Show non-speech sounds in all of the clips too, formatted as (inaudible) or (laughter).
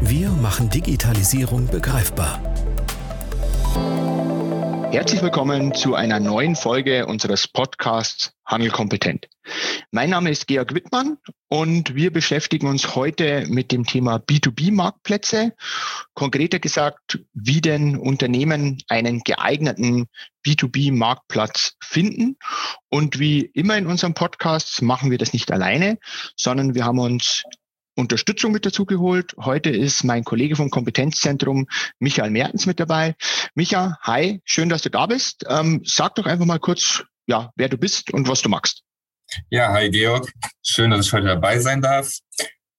Wir machen Digitalisierung begreifbar. Herzlich willkommen zu einer neuen Folge unseres Podcasts Handel kompetent. Mein Name ist Georg Wittmann und wir beschäftigen uns heute mit dem Thema B2B-Marktplätze. Konkreter gesagt, wie denn Unternehmen einen geeigneten B2B-Marktplatz finden. Und wie immer in unserem Podcast machen wir das nicht alleine, sondern wir haben uns Unterstützung mit dazu geholt. Heute ist mein Kollege vom Kompetenzzentrum Michael Mertens mit dabei. Micha, hi, schön, dass du da bist. Ähm, sag doch einfach mal kurz, ja, wer du bist und was du magst. Ja, hi Georg. Schön, dass ich heute dabei sein darf.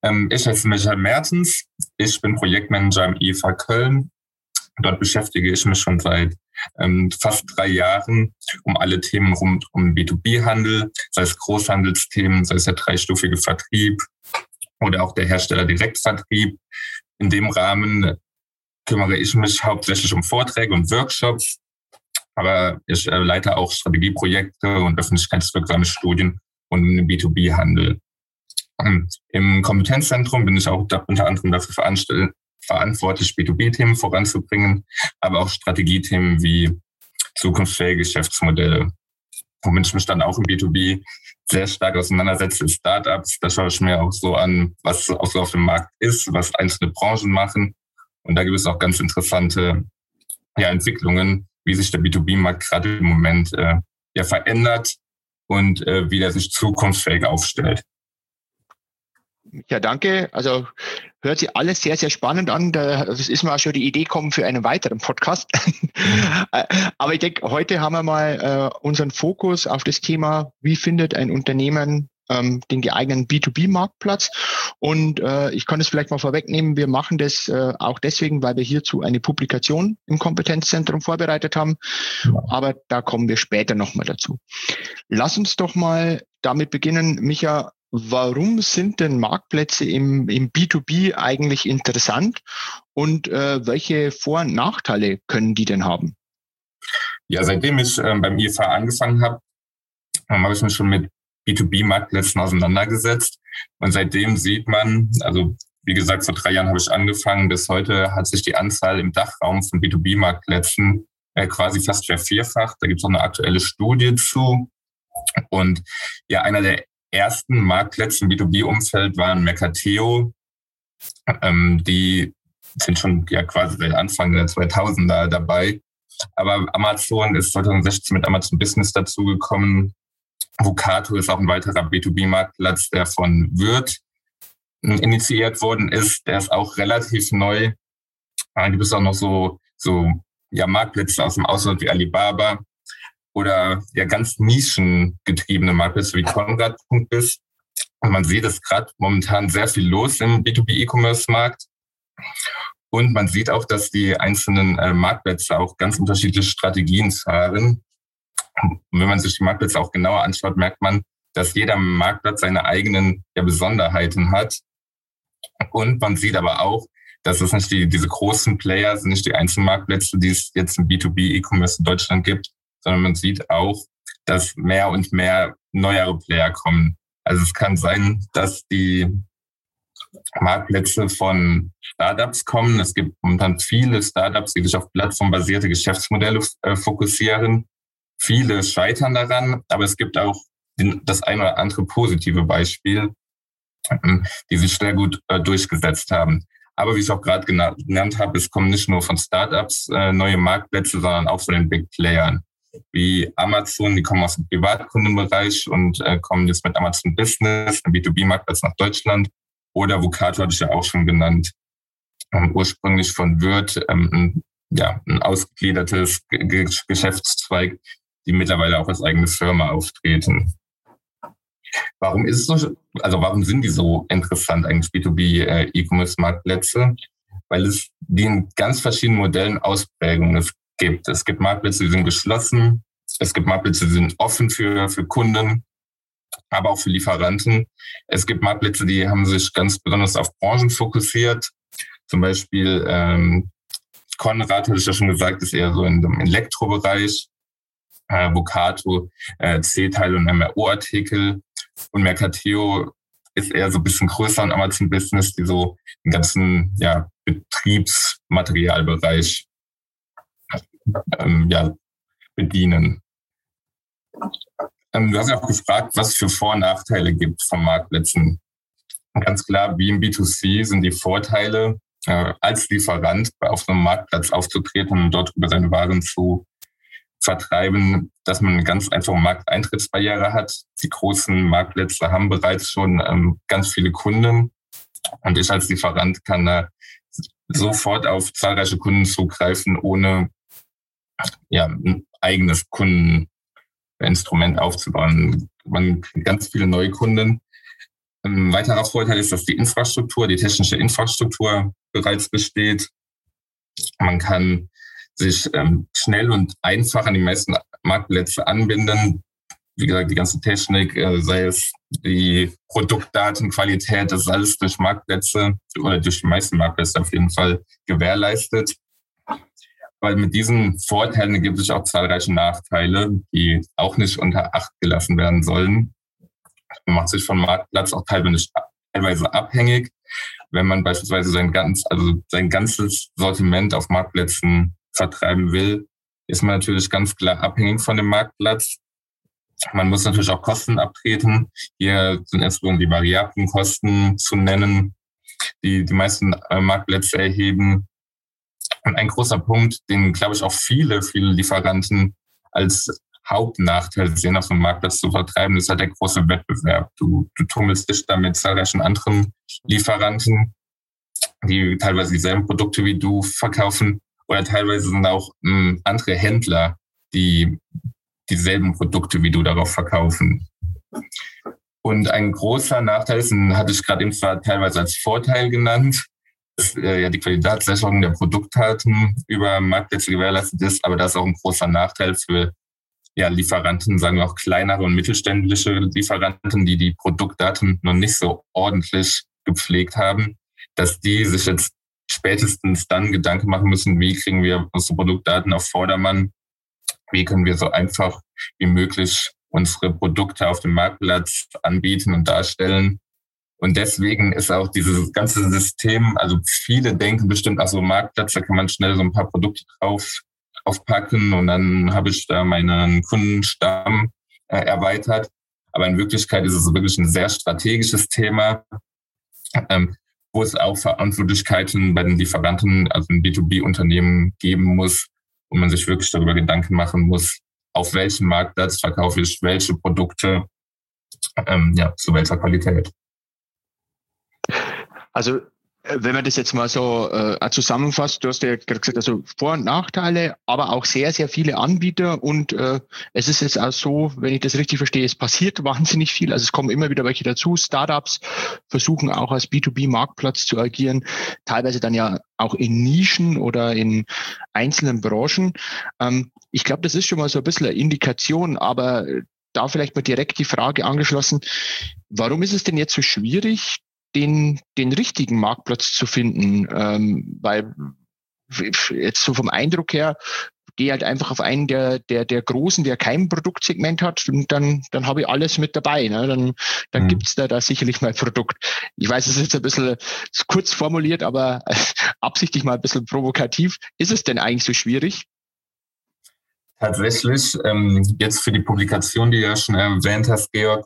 Ähm, ich heiße Michael Mertens. Ich bin Projektmanager im IFA Köln. Dort beschäftige ich mich schon seit ähm, fast drei Jahren um alle Themen rund um B2B-Handel, sei es Großhandelsthemen, sei es der dreistufige Vertrieb, oder auch der Hersteller Direktvertrieb. In dem Rahmen kümmere ich mich hauptsächlich um Vorträge und Workshops, aber ich äh, leite auch Strategieprojekte und öffentlichkeitswirksame Studien und den B2B-Handel. Ähm, Im Kompetenzzentrum bin ich auch unter anderem dafür verantwortlich, B2B-Themen voranzubringen, aber auch Strategiethemen wie zukunftsfähige Geschäftsmodelle, womit ich mich dann auch im B2B sehr stark auseinandersetze, ist Startups. Da schaue ich mir auch so an, was auch so auf dem Markt ist, was einzelne Branchen machen. Und da gibt es auch ganz interessante ja, Entwicklungen, wie sich der B2B-Markt gerade im Moment äh, ja, verändert und äh, wie der sich zukunftsfähig aufstellt. Ja, danke. Also hört sich alles sehr, sehr spannend an. Das ist mir auch schon die Idee kommen für einen weiteren Podcast. (laughs) Aber ich denke, heute haben wir mal äh, unseren Fokus auf das Thema, wie findet ein Unternehmen ähm, den geeigneten B2B-Marktplatz. Und äh, ich kann es vielleicht mal vorwegnehmen, wir machen das äh, auch deswegen, weil wir hierzu eine Publikation im Kompetenzzentrum vorbereitet haben. Aber da kommen wir später nochmal dazu. Lass uns doch mal damit beginnen, Micha, warum sind denn Marktplätze im, im B2B eigentlich interessant und äh, welche Vor- und Nachteile können die denn haben? Ja, seitdem ich äh, beim IFA angefangen habe, ähm, habe ich mich schon mit B2B-Marktplätzen auseinandergesetzt. Und seitdem sieht man, also wie gesagt, vor drei Jahren habe ich angefangen, bis heute hat sich die Anzahl im Dachraum von B2B-Marktplätzen äh, quasi fast vervierfacht. Da gibt es auch eine aktuelle Studie zu. Und ja, einer der ersten Marktplätze im B2B-Umfeld waren Mercateo. Ähm, die sind schon ja quasi seit Anfang der 2000er dabei. Aber Amazon ist 2016 mit Amazon Business dazugekommen. Vocato ist auch ein weiterer B2B-Marktplatz, der von Wirt initiiert worden ist. Der ist auch relativ neu. Da gibt es auch noch so, so ja, Marktplätze aus dem Ausland wie Alibaba, oder ja ganz nischengetriebene Marktplätze wie Konrad.biz. Und man sieht es gerade momentan sehr viel los im B2B-E-Commerce-Markt. Und man sieht auch, dass die einzelnen äh, Marktplätze auch ganz unterschiedliche Strategien fahren. Und wenn man sich die Marktplätze auch genauer anschaut, merkt man, dass jeder Marktplatz seine eigenen ja, Besonderheiten hat. Und man sieht aber auch, dass es nicht die, diese großen Player sind, nicht die einzelnen Marktplätze, die es jetzt im B2B-E-Commerce in Deutschland gibt, sondern man sieht auch, dass mehr und mehr neuere Player kommen. Also es kann sein, dass die Marktplätze von Startups kommen. Es gibt momentan viele Startups, die sich auf plattformbasierte Geschäftsmodelle äh, fokussieren. Viele scheitern daran, aber es gibt auch das ein oder andere positive Beispiel, ähm, die sich sehr gut äh, durchgesetzt haben. Aber wie ich auch gerade genannt habe, es kommen nicht nur von Startups äh, neue Marktplätze, sondern auch von den Big Playern wie Amazon, die kommen aus dem Privatkundenbereich und äh, kommen jetzt mit Amazon Business, einem B2B-Marktplatz nach Deutschland. Oder Vocato hatte ich ja auch schon genannt, ähm, ursprünglich von Wirt, ähm, ein, ja, ein ausgegliedertes G Geschäftszweig, die mittlerweile auch als eigene Firma auftreten. Warum ist es so, also warum sind die so interessant eigentlich B2B äh, weil es die in ganz verschiedenen Modellen Ausprägungen gibt. Es gibt Marktplätze, die sind geschlossen. Es gibt Marktplätze, die sind offen für, für Kunden, aber auch für Lieferanten. Es gibt Marktplätze, die haben sich ganz besonders auf Branchen fokussiert. Zum Beispiel ähm, Konrad, hatte ich ja schon gesagt, ist eher so in dem Elektrobereich. Äh, Vocato, äh, C-Teile und MRO-Artikel. Und Mercateo ist eher so ein bisschen größer und Amazon Business, die so den ganzen ja, Betriebsmaterialbereich ähm, ja, bedienen. Ähm, du hast ja auch gefragt, was für Vor- und Nachteile gibt von Marktplätzen. Ganz klar, wie im B2C sind die Vorteile, äh, als Lieferant auf einem Marktplatz aufzutreten und dort über seine Waren zu vertreiben, dass man eine ganz einfache Markteintrittsbarriere hat. Die großen Marktplätze haben bereits schon ähm, ganz viele Kunden und ich als Lieferant kann da sofort auf zahlreiche Kunden zugreifen, ohne ja, ein eigenes Kundeninstrument aufzubauen. Man kriegt ganz viele neue Kunden. Ein weiterer Vorteil ist, dass die Infrastruktur, die technische Infrastruktur bereits besteht. Man kann sich ähm, schnell und einfach an die meisten Marktplätze anbinden. Wie gesagt, die ganze Technik, äh, sei es die Produktdatenqualität, das ist alles durch Marktplätze oder durch die meisten Marktplätze auf jeden Fall gewährleistet. Weil mit diesen Vorteilen gibt es auch zahlreiche Nachteile, die auch nicht unter Acht gelassen werden sollen. Man macht sich vom Marktplatz auch teilweise abhängig. Wenn man beispielsweise sein, ganz, also sein ganzes Sortiment auf Marktplätzen vertreiben will, ist man natürlich ganz klar abhängig von dem Marktplatz. Man muss natürlich auch Kosten abtreten. Hier sind insbesondere die variablen Kosten zu nennen, die die meisten äh, Marktplätze erheben. Und ein großer Punkt, den, glaube ich, auch viele, viele Lieferanten als Hauptnachteil sehen, auf dem Marktplatz zu vertreiben, ist halt der große Wettbewerb. Du, du tummelst dich da mit zahlreichen anderen Lieferanten, die teilweise dieselben Produkte wie du verkaufen oder teilweise sind auch mh, hm, andere Händler, die dieselben Produkte wie du darauf verkaufen. Und ein großer Nachteil ist, den hatte ich gerade eben zwar teilweise als Vorteil genannt, dass äh, ja die Qualitätssicherung der Produktdaten über Marktplätze gewährleistet ist, aber das ist auch ein großer Nachteil für ja, Lieferanten, sagen wir auch kleinere und mittelständische Lieferanten, die die Produktdaten noch nicht so ordentlich gepflegt haben, dass die sich jetzt spätestens dann Gedanken machen müssen, wie kriegen wir unsere Produktdaten auf Vordermann, wie können wir so einfach wie möglich unsere Produkte auf dem Marktplatz anbieten und darstellen. Und deswegen ist auch dieses ganze System, also viele denken bestimmt, ach so Marktplatz, da kann man schnell so ein paar Produkte drauf aufpacken und dann habe ich da meinen Kundenstamm äh, erweitert. Aber in Wirklichkeit ist es wirklich ein sehr strategisches Thema. Ähm, wo es auch Verantwortlichkeiten bei den Lieferanten, also in B2B-Unternehmen geben muss, wo man sich wirklich darüber Gedanken machen muss, auf welchem Marktplatz verkaufe ich welche Produkte, ähm, ja, zu welcher Qualität. Also wenn man das jetzt mal so äh, zusammenfasst, du hast ja gesagt, also Vor- und Nachteile, aber auch sehr, sehr viele Anbieter und äh, es ist jetzt auch so, wenn ich das richtig verstehe, es passiert (laughs) wahnsinnig viel. Also es kommen immer wieder welche dazu. Startups versuchen auch als B2B-Marktplatz zu agieren, teilweise dann ja auch in Nischen oder in einzelnen Branchen. Ähm, ich glaube, das ist schon mal so ein bisschen eine Indikation, aber da vielleicht mal direkt die Frage angeschlossen, warum ist es denn jetzt so schwierig, den, den richtigen Marktplatz zu finden. Ähm, weil jetzt so vom Eindruck her, gehe halt einfach auf einen der, der, der großen, der kein Produktsegment hat und dann, dann habe ich alles mit dabei. Ne? Dann, dann mhm. gibt's da, da sicherlich mal Produkt. Ich weiß, es ist jetzt ein bisschen kurz formuliert, aber (laughs) absichtlich mal ein bisschen provokativ. Ist es denn eigentlich so schwierig? Tatsächlich, ähm, jetzt für die Publikation, die du ja schon erwähnt hast, Georg,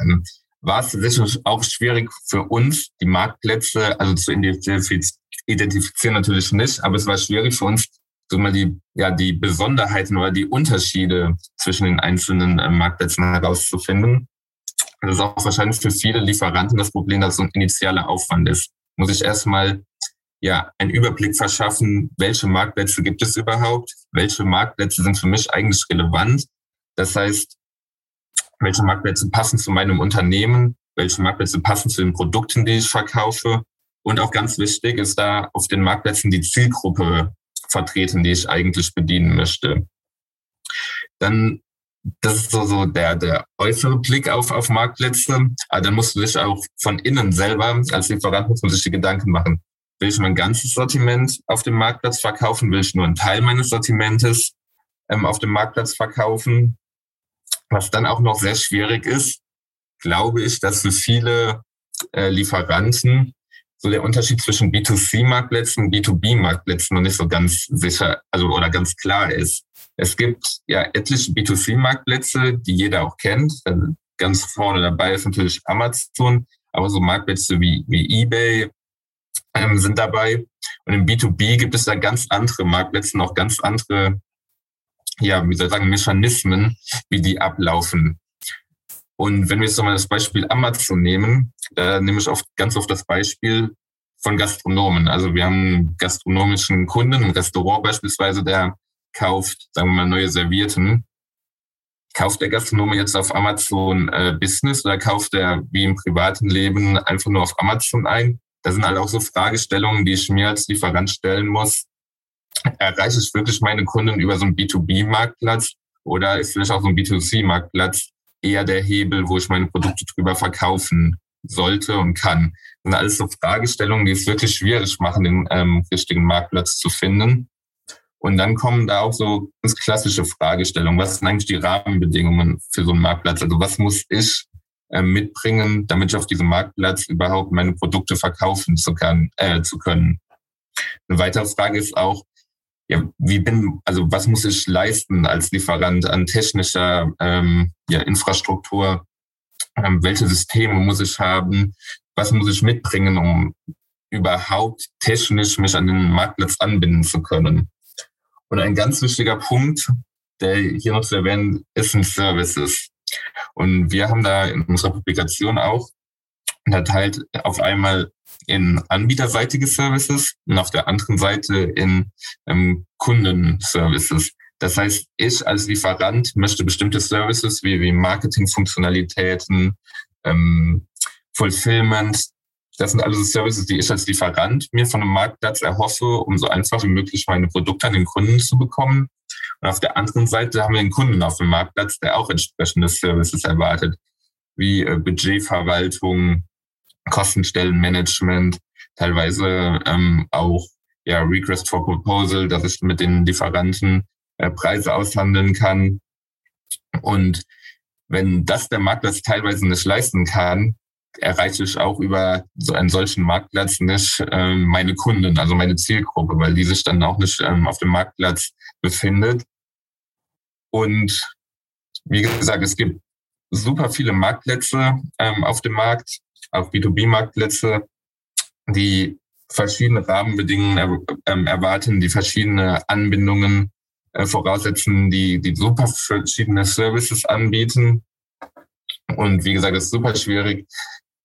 ähm, war es tatsächlich auch schwierig für uns, die Marktplätze, also zu identifizieren natürlich nicht, aber es war schwierig für uns, so mal die, ja, die Besonderheiten oder die Unterschiede zwischen den einzelnen äh, Marktplätzen herauszufinden. Das ist auch wahrscheinlich für viele Lieferanten das Problem, dass so ein initialer Aufwand ist. Muss ich erstmal ja, einen Überblick verschaffen, welche Marktplätze gibt es überhaupt, welche Marktplätze sind für mich eigentlich relevant. Das heißt, welche Marktplätze passen zu meinem Unternehmen, welche Marktplätze passen zu den Produkten, die ich verkaufe Und auch ganz wichtig ist da auf den Marktplätzen die Zielgruppe vertreten, die ich eigentlich bedienen möchte. Dann, das ist so, so der, der äußere Blick auf, auf Marktplätze. Aber dann musst du dich auch von innen selber als Lieferant muss man sich die Gedanken machen. Will ich mein ganzes Sortiment auf dem Marktplatz verkaufen? Will ich nur einen Teil meines Sortimentes ähm, auf dem Marktplatz verkaufen? Was dann auch noch sehr schwierig ist, glaube ich, dass für viele äh, Lieferanten so der Unterschied zwischen B2C-Marktplätzen und B2B-Marktplätzen noch nicht so ganz sicher, also oder ganz klar ist. Es gibt ja etliche B2C-Marktplätze, die jeder auch kennt. Ganz vorne dabei ist natürlich Amazon, aber so Marktplätze wie, wie eBay ähm, sind dabei. Und im B2B gibt es da ganz andere Marktplätze, noch ganz andere, ja, wie soll ich sagen, Mechanismen, wie die ablaufen. Und wenn wir jetzt nochmal das Beispiel Amazon nehmen, da nehme ich oft, ganz oft das Beispiel von Gastronomen. Also wir haben gastronomischen Kunden, ein Restaurant beispielsweise, der kauft, sagen wir mal, neue Servierten. Kauft der Gastronome jetzt auf Amazon äh, Business oder kauft er wie im privaten Leben einfach nur auf Amazon ein? Das sind halt auch so Fragestellungen, die ich mir als Lieferant stellen muss. Erreiche ich wirklich meine Kunden über so einen B2B-Marktplatz oder ist vielleicht auch so ein B2C-Marktplatz eher der Hebel, wo ich meine Produkte drüber verkaufen sollte und kann. Das sind alles so Fragestellungen, die es wirklich schwierig machen, den ähm, richtigen Marktplatz zu finden. Und dann kommen da auch so ganz klassische Fragestellungen. Was sind eigentlich die Rahmenbedingungen für so einen Marktplatz? Also was muss ich äh, mitbringen, damit ich auf diesem Marktplatz überhaupt meine Produkte verkaufen zu, kann, äh, zu können? Eine weitere Frage ist auch, ja, wie bin, also was muss ich leisten als Lieferant an technischer ähm, ja, Infrastruktur? Ähm, welche Systeme muss ich haben? Was muss ich mitbringen, um überhaupt technisch mich an den Marktplatz anbinden zu können? Und ein ganz wichtiger Punkt, der hier noch zu erwähnen, ist ein Services. Und wir haben da in unserer Publikation auch unterteilt auf einmal in anbieterseitige Services und auf der anderen Seite in ähm, Kundenservices. Das heißt, ich als Lieferant möchte bestimmte Services wie, wie Marketingfunktionalitäten, ähm, Fulfillment, das sind also Services, die ich als Lieferant mir von einem Marktplatz erhoffe, um so einfach wie möglich meine Produkte an den Kunden zu bekommen. Und auf der anderen Seite haben wir einen Kunden auf dem Marktplatz, der auch entsprechende Services erwartet, wie äh, Budgetverwaltung, Kostenstellenmanagement, teilweise ähm, auch ja, Request for Proposal, dass ich mit den Lieferanten äh, Preise aushandeln kann. Und wenn das der Marktplatz teilweise nicht leisten kann, erreiche ich auch über so einen solchen Marktplatz nicht ähm, meine Kunden, also meine Zielgruppe, weil die sich dann auch nicht ähm, auf dem Marktplatz befindet. Und wie gesagt, es gibt super viele Marktplätze ähm, auf dem Markt auf B2B-Marktplätze, die verschiedene Rahmenbedingungen ähm, erwarten, die verschiedene Anbindungen äh, voraussetzen, die, die super verschiedene Services anbieten. Und wie gesagt, es ist super schwierig,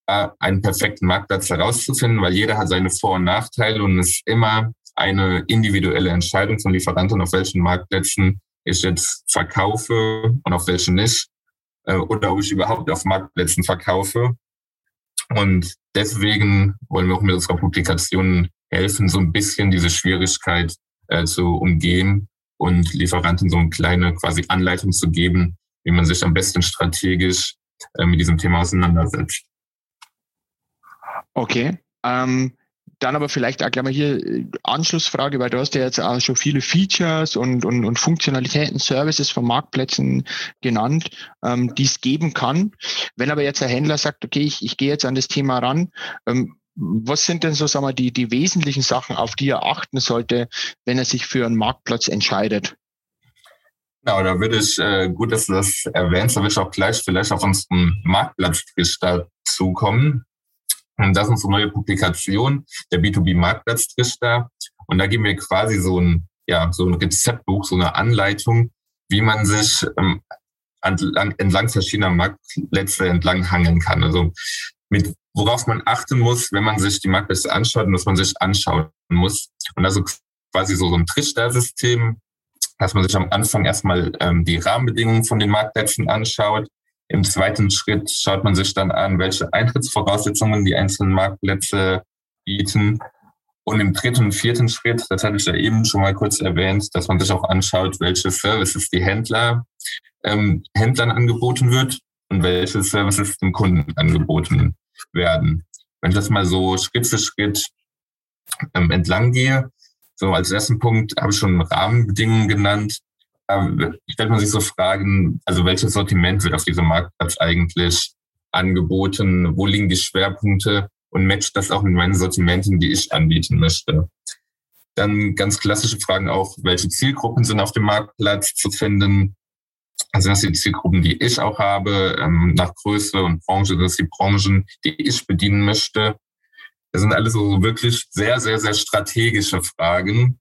einen perfekten Marktplatz herauszufinden, weil jeder hat seine Vor- und Nachteile und es ist immer eine individuelle Entscheidung von Lieferanten, auf welchen Marktplätzen ich jetzt verkaufe und auf welchen nicht. Äh, oder ob ich überhaupt auf Marktplätzen verkaufe. Und deswegen wollen wir auch mit unserer Publikation helfen, so ein bisschen diese Schwierigkeit äh, zu umgehen und Lieferanten so eine kleine quasi Anleitung zu geben, wie man sich am besten strategisch äh, mit diesem Thema auseinandersetzt. Okay. Ähm, dann aber vielleicht auch gleich mal hier äh, Anschlussfrage, weil du hast ja jetzt auch schon viele Features und, und, und Funktionalitäten, Services von Marktplätzen genannt, ähm, die es geben kann. Wenn aber jetzt der Händler sagt, okay, ich, ich gehe jetzt an das Thema ran, ähm, was sind denn so, sagen wir, die, die wesentlichen Sachen, auf die er achten sollte, wenn er sich für einen Marktplatz entscheidet? Genau, da würde ich, äh, gut, dass du das erwähnst, da würde ich auch gleich vielleicht auf unseren Marktplatztrichter zukommen. Und das ist unsere neue Publikation, der B2B-Marktplatztrichter. Und da geben wir quasi so ein, ja, so ein Rezeptbuch, so eine Anleitung, wie man sich ähm, entlang, entlang verschiedener Marktplätze entlang hangeln kann. Also mit worauf man achten muss, wenn man sich die Marktplätze anschaut und was man sich anschauen muss. Und also quasi so, so ein Trichter-System, dass man sich am Anfang erstmal ähm, die Rahmenbedingungen von den Marktplätzen anschaut, im zweiten Schritt schaut man sich dann an, welche Eintrittsvoraussetzungen die einzelnen Marktplätze bieten. Und im dritten und vierten Schritt, das hatte ich ja eben schon mal kurz erwähnt, dass man sich auch anschaut, welche Services die Händler, ähm, Händlern angeboten wird und welche Services den Kunden angeboten werden. Wenn ich das mal so Schritt für Schritt ähm, entlang gehe, so als ersten Punkt habe ich schon Rahmenbedingungen genannt. Stellt man sich so Fragen, also welches Sortiment wird auf diesem Marktplatz eigentlich angeboten? Wo liegen die Schwerpunkte? Und matcht das auch mit meinen Sortimenten, die ich anbieten möchte? Dann ganz klassische Fragen auch, welche Zielgruppen sind auf dem Marktplatz zu finden? Also das sind die Zielgruppen, die ich auch habe, ähm, nach Größe und Branche, das sind die Branchen, die ich bedienen möchte. Das sind alles so wirklich sehr, sehr, sehr strategische Fragen,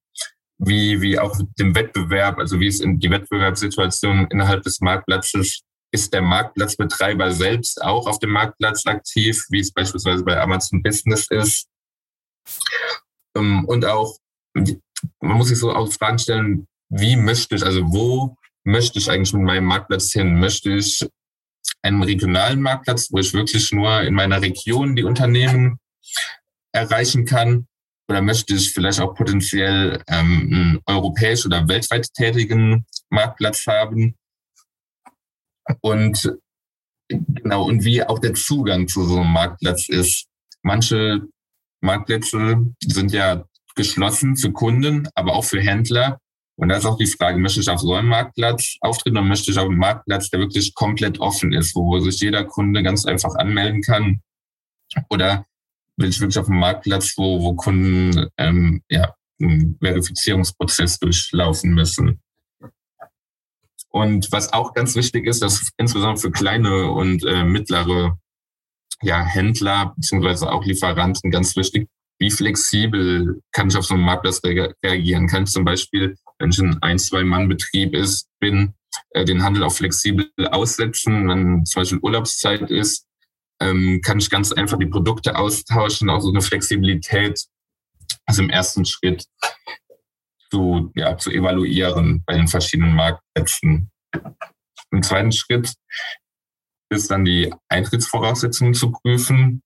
wie, wie auch dem Wettbewerb, also wie ist in die Wettbewerbssituation innerhalb des Marktplatzes ist der Marktplatzbetreiber selbst auch auf dem Marktplatz aktiv, wie es beispielsweise bei Amazon Business ist. Ähm, und auch, man muss sich so auch Fragen stellen, wie möchte ich, also wo möchte ich eigentlich mit meinem Marktplatz hin? Möchte ich einen regionalen Marktplatz, wo ich wirklich nur in meiner Region die Unternehmen erreichen kann? Oder möchte ich vielleicht auch potenziell ähm, einen europäisch oder weltweit tätigen Marktplatz haben? Und genau, und wie auch der Zugang zu so einem Marktplatz ist. Manche Marktplätze sind ja geschlossen für Kunden, aber auch für Händler. Und da ist auch die Frage, möchte ich auf so einem Marktplatz auftreten oder möchte ich auf einem Marktplatz, der wirklich komplett offen ist, wo sich jeder Kunde ganz einfach anmelden kann? Oder will ich wirklich auf einem Marktplatz, wo, wo Kunden ähm, ja, einen Verifizierungsprozess durchlaufen müssen? Und was auch ganz wichtig ist, dass insbesondere für kleine und äh, mittlere ja, Händler beziehungsweise auch Lieferanten ganz wichtig, wie flexibel kann ich auf so einen Marktplatz reagieren? Kann ich zum Beispiel wenn ich ein ein, zwei Mann-Betrieb ist, bin, äh, den Handel auch flexibel aussetzen. Wenn zum Beispiel Urlaubszeit ist, ähm, kann ich ganz einfach die Produkte austauschen, auch so eine Flexibilität, also im ersten Schritt zu, ja, zu evaluieren bei den verschiedenen Marktplätzen. Im zweiten Schritt ist dann die Eintrittsvoraussetzungen zu prüfen.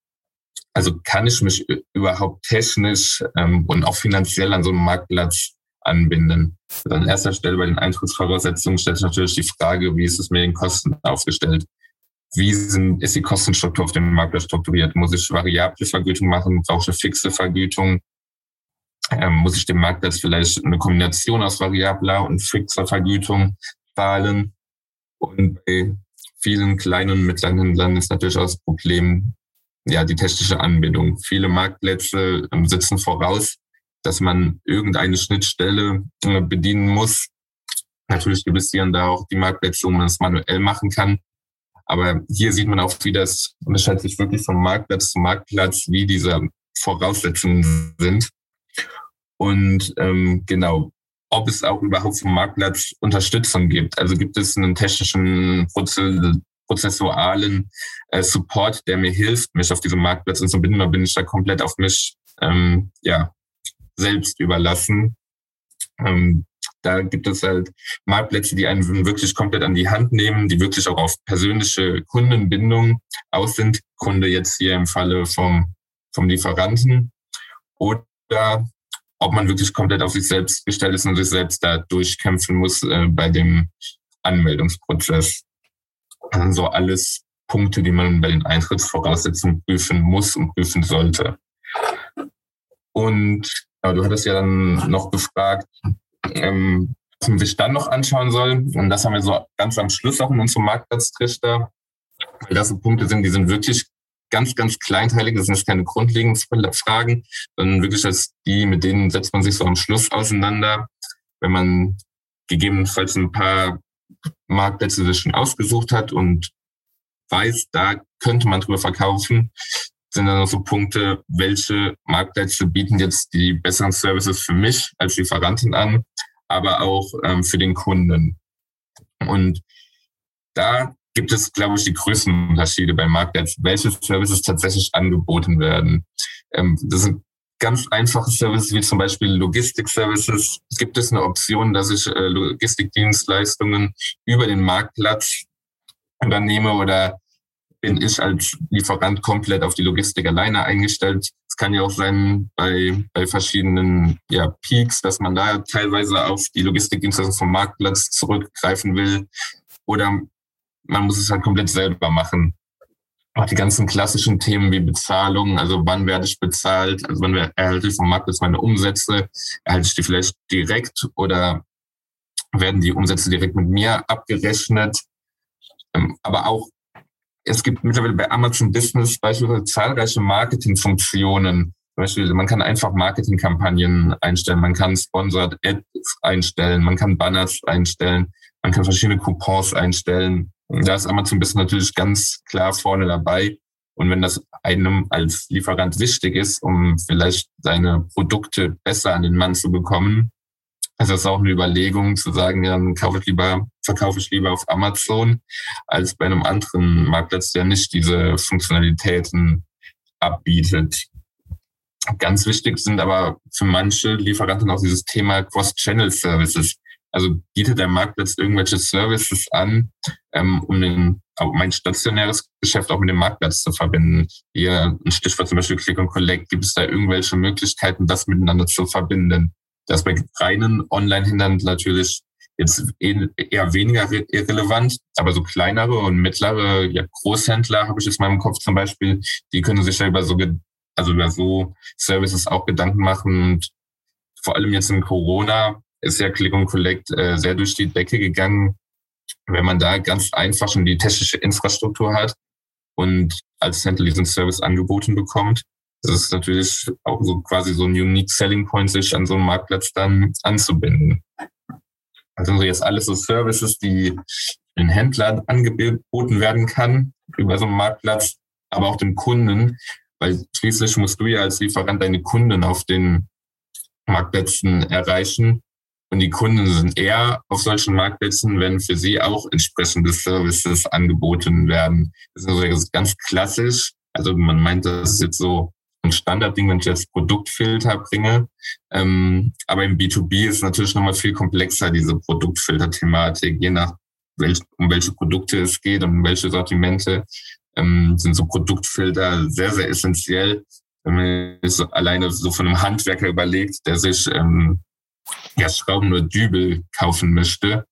Also kann ich mich überhaupt technisch ähm, und auch finanziell an so einem Marktplatz anbinden. Also an erster Stelle bei den Eintrittsvoraussetzungen stellt sich natürlich die Frage, wie ist es mit den Kosten aufgestellt? Wie sind, ist die Kostenstruktur auf dem Markt strukturiert? Muss ich variable Vergütung machen? Brauche ich fixe Vergütung? Ähm, muss ich dem Marktplatz vielleicht eine Kombination aus variabler und fixer Vergütung zahlen? Und bei vielen kleinen und mittleren Händlern ist natürlich auch das Problem, ja, die technische Anbindung. Viele Marktplätze ähm, sitzen voraus, dass man irgendeine Schnittstelle äh, bedienen muss. Natürlich gibt es hier und da auch die Marktplätze, wo man es manuell machen kann. Aber hier sieht man auch, wie das unterscheidet sich wirklich von Marktplatz zu Marktplatz, wie diese Voraussetzungen sind. Und ähm, genau, ob es auch überhaupt vom Marktplatz Unterstützung gibt. Also gibt es einen technischen, prozessualen äh, Support, der mir hilft, mich auf diesem Marktplatz zu binden, oder bin ich da komplett auf mich ähm, ja, selbst überlassen. Ähm, da gibt es halt Marktplätze, die einen wirklich komplett an die Hand nehmen, die wirklich auch auf persönliche Kundenbindung aus sind. Kunde jetzt hier im Falle vom, vom Lieferanten. Oder ob man wirklich komplett auf sich selbst gestellt ist und sich selbst da durchkämpfen muss äh, bei dem Anmeldungsprozess. Das sind so alles Punkte, die man bei den Eintrittsvoraussetzungen prüfen muss und prüfen sollte. Und ja, du hattest ja dann noch gefragt, ähm, was sich dann noch anschauen soll. Und das haben wir so ganz am Schluss auch in unserem Marktplatztrichter. Weil das so Punkte sind, die sind wirklich ganz, ganz kleinteilig. Das sind jetzt keine grundlegenden Fragen, sondern wirklich als die, mit denen setzt man sich so am Schluss auseinander. Wenn man gegebenenfalls ein paar Marktplätze sich schon ausgesucht hat und weiß, da könnte man drüber verkaufen, sind dann noch so Punkte, welche Marktplätze bieten jetzt die besseren Services für mich als Lieferantin an, aber auch ähm, für den Kunden. Und da gibt es, glaube ich, die größten Unterschiede bei Marktplätzen, welche Services tatsächlich angeboten werden. Ähm, das sind ganz einfache Services wie zum Beispiel Logistik-Services. Gibt es eine Option, dass ich äh, Logistikdienstleistungen über den Marktplatz übernehme oder bin ich als Lieferant komplett auf die Logistik alleine eingestellt. Es kann ja auch sein bei, bei verschiedenen ja, Peaks, dass man da teilweise auf die Logistikdienstleistung vom Marktplatz zurückgreifen will. Oder man muss es halt komplett selber machen. Auch die ganzen klassischen Themen wie Bezahlung, also wann werde ich bezahlt, also wann erhalte ich vom Marktplatz meine Umsätze, erhalte ich die vielleicht direkt oder werden die Umsätze direkt mit mir abgerechnet. Ähm, aber auch es gibt mittlerweile bei Amazon Business beispielsweise zahlreiche Marketingfunktionen. Zum Beispiel, man kann einfach Marketingkampagnen einstellen, man kann Sponsored Ads einstellen, man kann Banners einstellen, man kann verschiedene Coupons einstellen. Da ist Amazon Business natürlich ganz klar vorne dabei. Und wenn das einem als Lieferant wichtig ist, um vielleicht seine Produkte besser an den Mann zu bekommen, also es ist auch eine Überlegung zu sagen, ja, dann kaufe ich lieber, verkaufe ich lieber auf Amazon als bei einem anderen Marktplatz, der nicht diese Funktionalitäten abbietet. Ganz wichtig sind aber für manche Lieferanten auch dieses Thema Cross-Channel-Services. Also bietet der Marktplatz irgendwelche Services an, ähm, um den, mein stationäres Geschäft auch mit dem Marktplatz zu verbinden. Hier ein Stichwort zum Beispiel Click and Collect. Gibt es da irgendwelche Möglichkeiten, das miteinander zu verbinden? Das bei reinen Online-Händlern natürlich jetzt eher weniger relevant, aber so kleinere und mittlere ja, Großhändler habe ich jetzt mal im Kopf zum Beispiel, die können sich ja über so, also über so Services auch Gedanken machen und vor allem jetzt in Corona ist ja Click und Collect äh, sehr durch die Decke gegangen. Wenn man da ganz einfach schon die technische Infrastruktur hat und als Händler diesen Service angeboten bekommt, das ist natürlich auch so quasi so ein unique Selling Point, sich an so einem Marktplatz dann anzubinden. Also jetzt alles so Services, die den Händlern angeboten werden kann über so einen Marktplatz, aber auch dem Kunden, weil schließlich musst du ja als Lieferant deine Kunden auf den Marktplätzen erreichen. Und die Kunden sind eher auf solchen Marktplätzen, wenn für sie auch entsprechende Services angeboten werden. Das ist so ganz klassisch. Also man meint, das jetzt so ein Standardding, wenn ich jetzt Produktfilter bringe. Ähm, aber im B2B ist natürlich nochmal viel komplexer, diese Produktfilter-Thematik, je nach welch, um welche Produkte es geht und um welche Sortimente ähm, sind so Produktfilter sehr, sehr essentiell. Wenn man so alleine so von einem Handwerker überlegt, der sich ähm, ja, Schrauben oder Dübel kaufen möchte,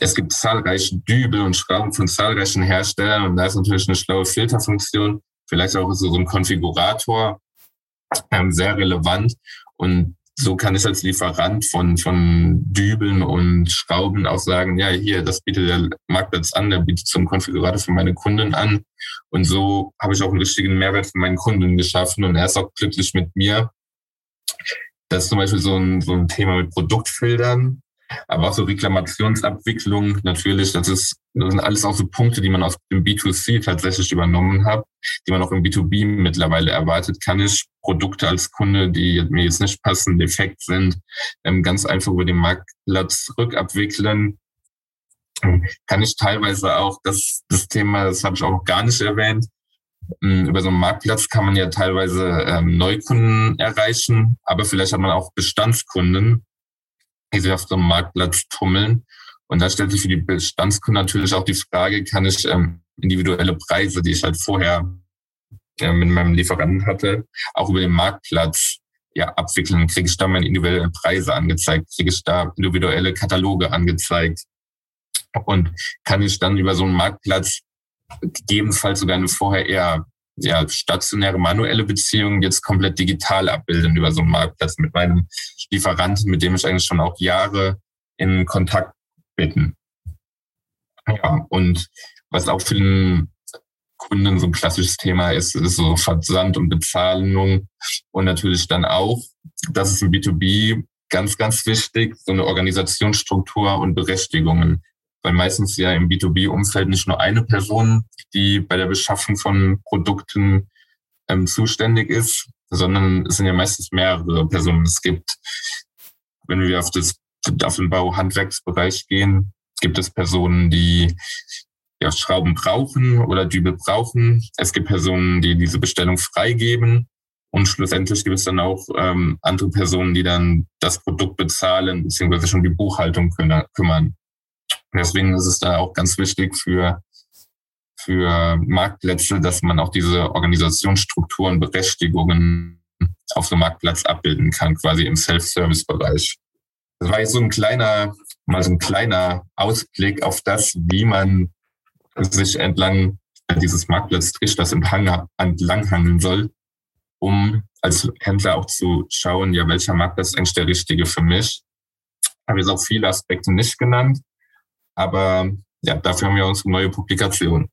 es gibt zahlreiche Dübel und Schrauben von zahlreichen Herstellern und da ist natürlich eine schlaue Filterfunktion vielleicht auch so ein Konfigurator ähm, sehr relevant. Und so kann ich als Lieferant von, von Dübeln und Schrauben auch sagen, ja, hier, das bietet der Marktplatz an, der bietet einen Konfigurator für meine Kunden an. Und so habe ich auch einen richtigen Mehrwert für meinen Kunden geschaffen und er ist auch glücklich mit mir. Das ist zum Beispiel so ein, so ein Thema mit Produktfiltern. Aber auch so Reklamationsabwicklung, natürlich, das ist, das sind alles auch so Punkte, die man aus dem B2C tatsächlich übernommen hat, die man auch im B2B mittlerweile erwartet. Kann ich Produkte als Kunde, die mir jetzt nicht passen, defekt sind, ähm, ganz einfach über den Marktplatz rückabwickeln? Kann ich teilweise auch das, das Thema, das habe ich auch gar nicht erwähnt, ähm, über so einen Marktplatz kann man ja teilweise ähm, Neukunden erreichen, aber vielleicht hat man auch Bestandskunden, die sich auf so einem Marktplatz tummeln. Und da stellt sich für die Bestandskunden natürlich auch die Frage, kann ich ähm, individuelle Preise, die ich halt vorher äh, mit meinem Lieferanten hatte, auch über den Marktplatz ja, abwickeln? Kriege ich da meine individuellen Preise angezeigt? Kriege ich da individuelle Kataloge angezeigt? Und kann ich dann über so einen Marktplatz gegebenenfalls sogar eine vorher eher ja, stationäre manuelle Beziehungen jetzt komplett digital abbilden über so einen Marktplatz mit meinem Lieferanten, mit dem ich eigentlich schon auch Jahre in Kontakt bin. Ja, und was auch für den Kunden so ein klassisches Thema ist, ist so Versand und Bezahlung und natürlich dann auch, das ist im B2B ganz, ganz wichtig, so eine Organisationsstruktur und Berechtigungen weil meistens ja im B2B-Umfeld nicht nur eine Person, die bei der Beschaffung von Produkten ähm, zuständig ist, sondern es sind ja meistens mehrere Personen. Es gibt, wenn wir auf, das, auf den Bauhandwerksbereich gehen, gibt es Personen, die ja, Schrauben brauchen oder Dübel brauchen. Es gibt Personen, die diese Bestellung freigeben. Und schlussendlich gibt es dann auch ähm, andere Personen, die dann das Produkt bezahlen, beziehungsweise schon die Buchhaltung kümmern. Deswegen ist es da auch ganz wichtig für, für Marktplätze, dass man auch diese Organisationsstrukturen, Berechtigungen auf einem Marktplatz abbilden kann, quasi im Self-Service-Bereich. Das war jetzt so ein kleiner, mal so ein kleiner Ausblick auf das, wie man sich entlang dieses Marktplatztrichters entlang hangeln soll, um als Händler auch zu schauen, ja, welcher Marktplatz ist eigentlich der richtige für mich. Habe jetzt auch viele Aspekte nicht genannt, aber ja, dafür haben wir unsere neue Publikation.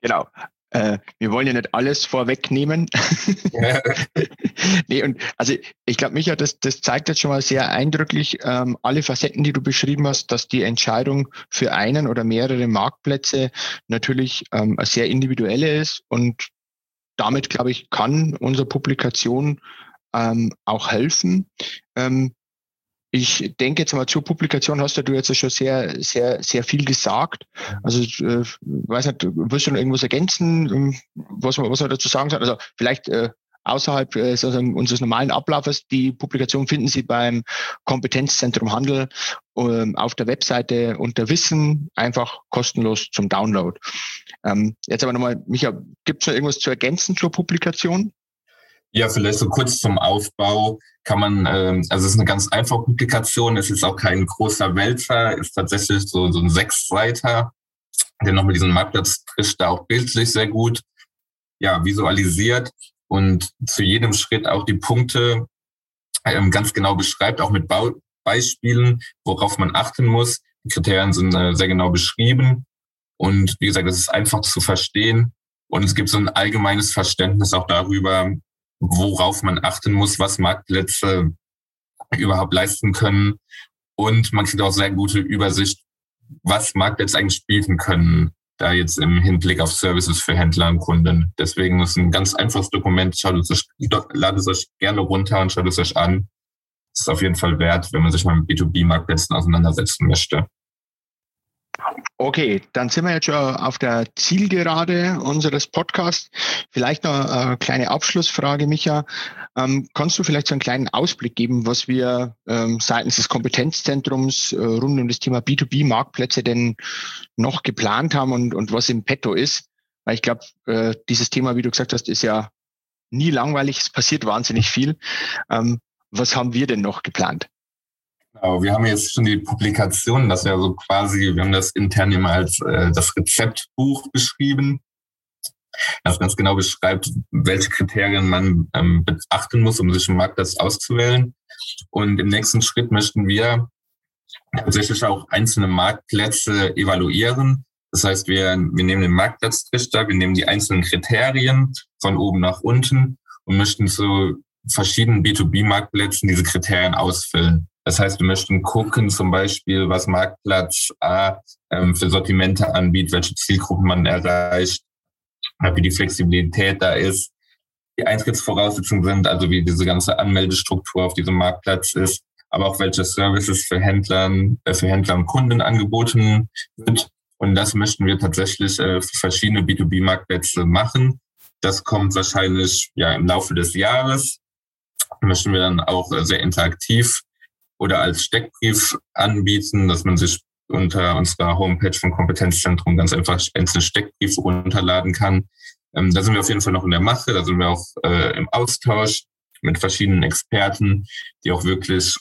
Genau. Äh, wir wollen ja nicht alles vorwegnehmen. (laughs) nee, und also ich glaube, Micha, das, das zeigt jetzt schon mal sehr eindrücklich ähm, alle Facetten, die du beschrieben hast, dass die Entscheidung für einen oder mehrere Marktplätze natürlich ähm, sehr individuelle ist und damit, glaube ich, kann unsere Publikation ähm, auch helfen. Ähm, ich denke jetzt mal zur Publikation hast du jetzt schon sehr, sehr, sehr viel gesagt. Also, äh, weiß nicht, willst du noch irgendwas ergänzen, ähm, was man, was man dazu sagen soll? Also, vielleicht äh, außerhalb äh, unseres normalen Ablaufes. Die Publikation finden Sie beim Kompetenzzentrum Handel äh, auf der Webseite unter Wissen, einfach kostenlos zum Download. Ähm, jetzt aber nochmal, Micha, gibt es noch irgendwas zu ergänzen zur Publikation? Ja, vielleicht so kurz zum Aufbau kann man, ähm, also es ist eine ganz einfache Publikation, es ist auch kein großer Wälzer, ist tatsächlich so, so ein Sechsseiter, der noch mit diesem Marktplatz trifft, da auch bildlich sehr gut ja, visualisiert und zu jedem Schritt auch die Punkte ähm, ganz genau beschreibt, auch mit Bau Beispielen, worauf man achten muss. Die Kriterien sind äh, sehr genau beschrieben und wie gesagt, es ist einfach zu verstehen und es gibt so ein allgemeines Verständnis auch darüber, worauf man achten muss, was Marktplätze überhaupt leisten können. Und man kriegt auch sehr gute Übersicht, was Marktplätze eigentlich bieten können, da jetzt im Hinblick auf Services für Händler und Kunden. Deswegen ist ein ganz einfaches Dokument. Schaut es euch, ladet es euch gerne runter und schaut es euch an. Ist auf jeden Fall wert, wenn man sich mal mit B2B-Marktplätzen auseinandersetzen möchte. Okay, dann sind wir jetzt schon auf der Zielgerade unseres Podcasts. Vielleicht noch eine kleine Abschlussfrage, Micha. Ähm, kannst du vielleicht so einen kleinen Ausblick geben, was wir ähm, seitens des Kompetenzzentrums äh, rund um das Thema B2B-Marktplätze denn noch geplant haben und, und was im Petto ist? Weil ich glaube, äh, dieses Thema, wie du gesagt hast, ist ja nie langweilig. Es passiert wahnsinnig viel. Ähm, was haben wir denn noch geplant? Genau, wir haben jetzt schon die Publikation, das ja so quasi, wir haben das intern immer als äh, das Rezeptbuch beschrieben, das ganz genau beschreibt, welche Kriterien man ähm, beachten muss, um sich im Marktplatz auszuwählen. Und im nächsten Schritt möchten wir tatsächlich auch einzelne Marktplätze evaluieren. Das heißt, wir, wir nehmen den Marktplatztrichter, wir nehmen die einzelnen Kriterien von oben nach unten und möchten zu verschiedenen B2B-Marktplätzen diese Kriterien ausfüllen. Das heißt, wir möchten gucken, zum Beispiel, was Marktplatz A ähm, für Sortimente anbietet, welche Zielgruppen man erreicht, wie die Flexibilität da ist, die Eintrittsvoraussetzungen sind, also wie diese ganze Anmeldestruktur auf diesem Marktplatz ist, aber auch welche Services für Händler, äh, für Händler und Kunden angeboten wird. Und das möchten wir tatsächlich äh, für verschiedene B2B-Marktplätze machen. Das kommt wahrscheinlich ja im Laufe des Jahres. Möchten wir dann auch äh, sehr interaktiv oder als Steckbrief anbieten, dass man sich unter unserer Homepage vom Kompetenzzentrum ganz einfach einzelne Steckbriefe runterladen kann. Ähm, da sind wir auf jeden Fall noch in der Mache, da sind wir auch äh, im Austausch mit verschiedenen Experten, die auch wirklich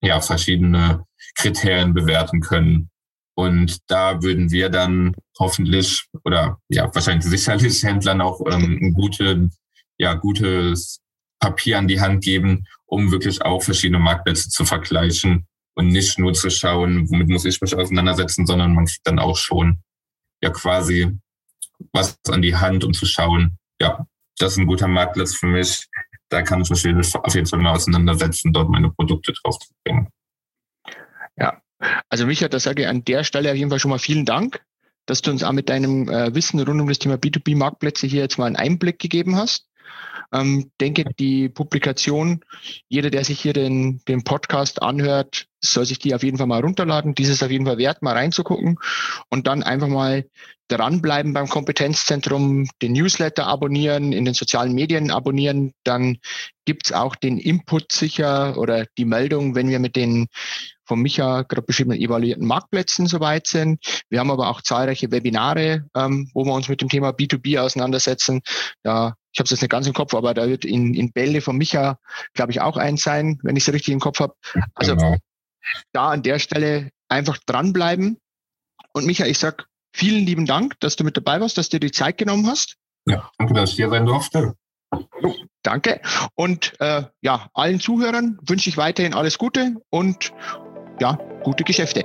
ja, verschiedene Kriterien bewerten können. Und da würden wir dann hoffentlich oder ja wahrscheinlich sicherlich Händlern auch ähm, ein gute, ja, gutes Papier an die Hand geben, um wirklich auch verschiedene Marktplätze zu vergleichen und nicht nur zu schauen, womit muss ich mich auseinandersetzen, sondern man kriegt dann auch schon ja quasi was an die Hand, um zu schauen, ja, das ist ein guter Marktplatz für mich. Da kann ich mich auf jeden Fall mal auseinandersetzen, dort meine Produkte drauf zu bringen. Ja, also Micha, da sage ich an der Stelle auf jeden Fall schon mal vielen Dank, dass du uns auch mit deinem äh, Wissen rund um das Thema B2B-Marktplätze hier jetzt mal einen Einblick gegeben hast. Ähm, denke, die Publikation, jeder, der sich hier den, den Podcast anhört, soll sich die auf jeden Fall mal runterladen. Dieses auf jeden Fall wert, mal reinzugucken und dann einfach mal dranbleiben beim Kompetenzzentrum, den Newsletter abonnieren, in den sozialen Medien abonnieren. Dann gibt's auch den Input sicher oder die Meldung, wenn wir mit den von Micha gerade beschriebenen evaluierten Marktplätzen soweit sind. Wir haben aber auch zahlreiche Webinare, ähm, wo wir uns mit dem Thema B2B auseinandersetzen. Da, ich habe es jetzt nicht ganz im Kopf, aber da wird in, in Bälle von Micha, glaube ich, auch eins sein, wenn ich es richtig im Kopf habe. Also genau. da an der Stelle einfach dranbleiben. Und Micha, ich sag vielen lieben Dank, dass du mit dabei warst, dass du dir die Zeit genommen hast. Ja, danke, dass ich hier sein durfte. Danke. Und äh, ja, allen Zuhörern wünsche ich weiterhin alles Gute und ja, gute Geschäfte.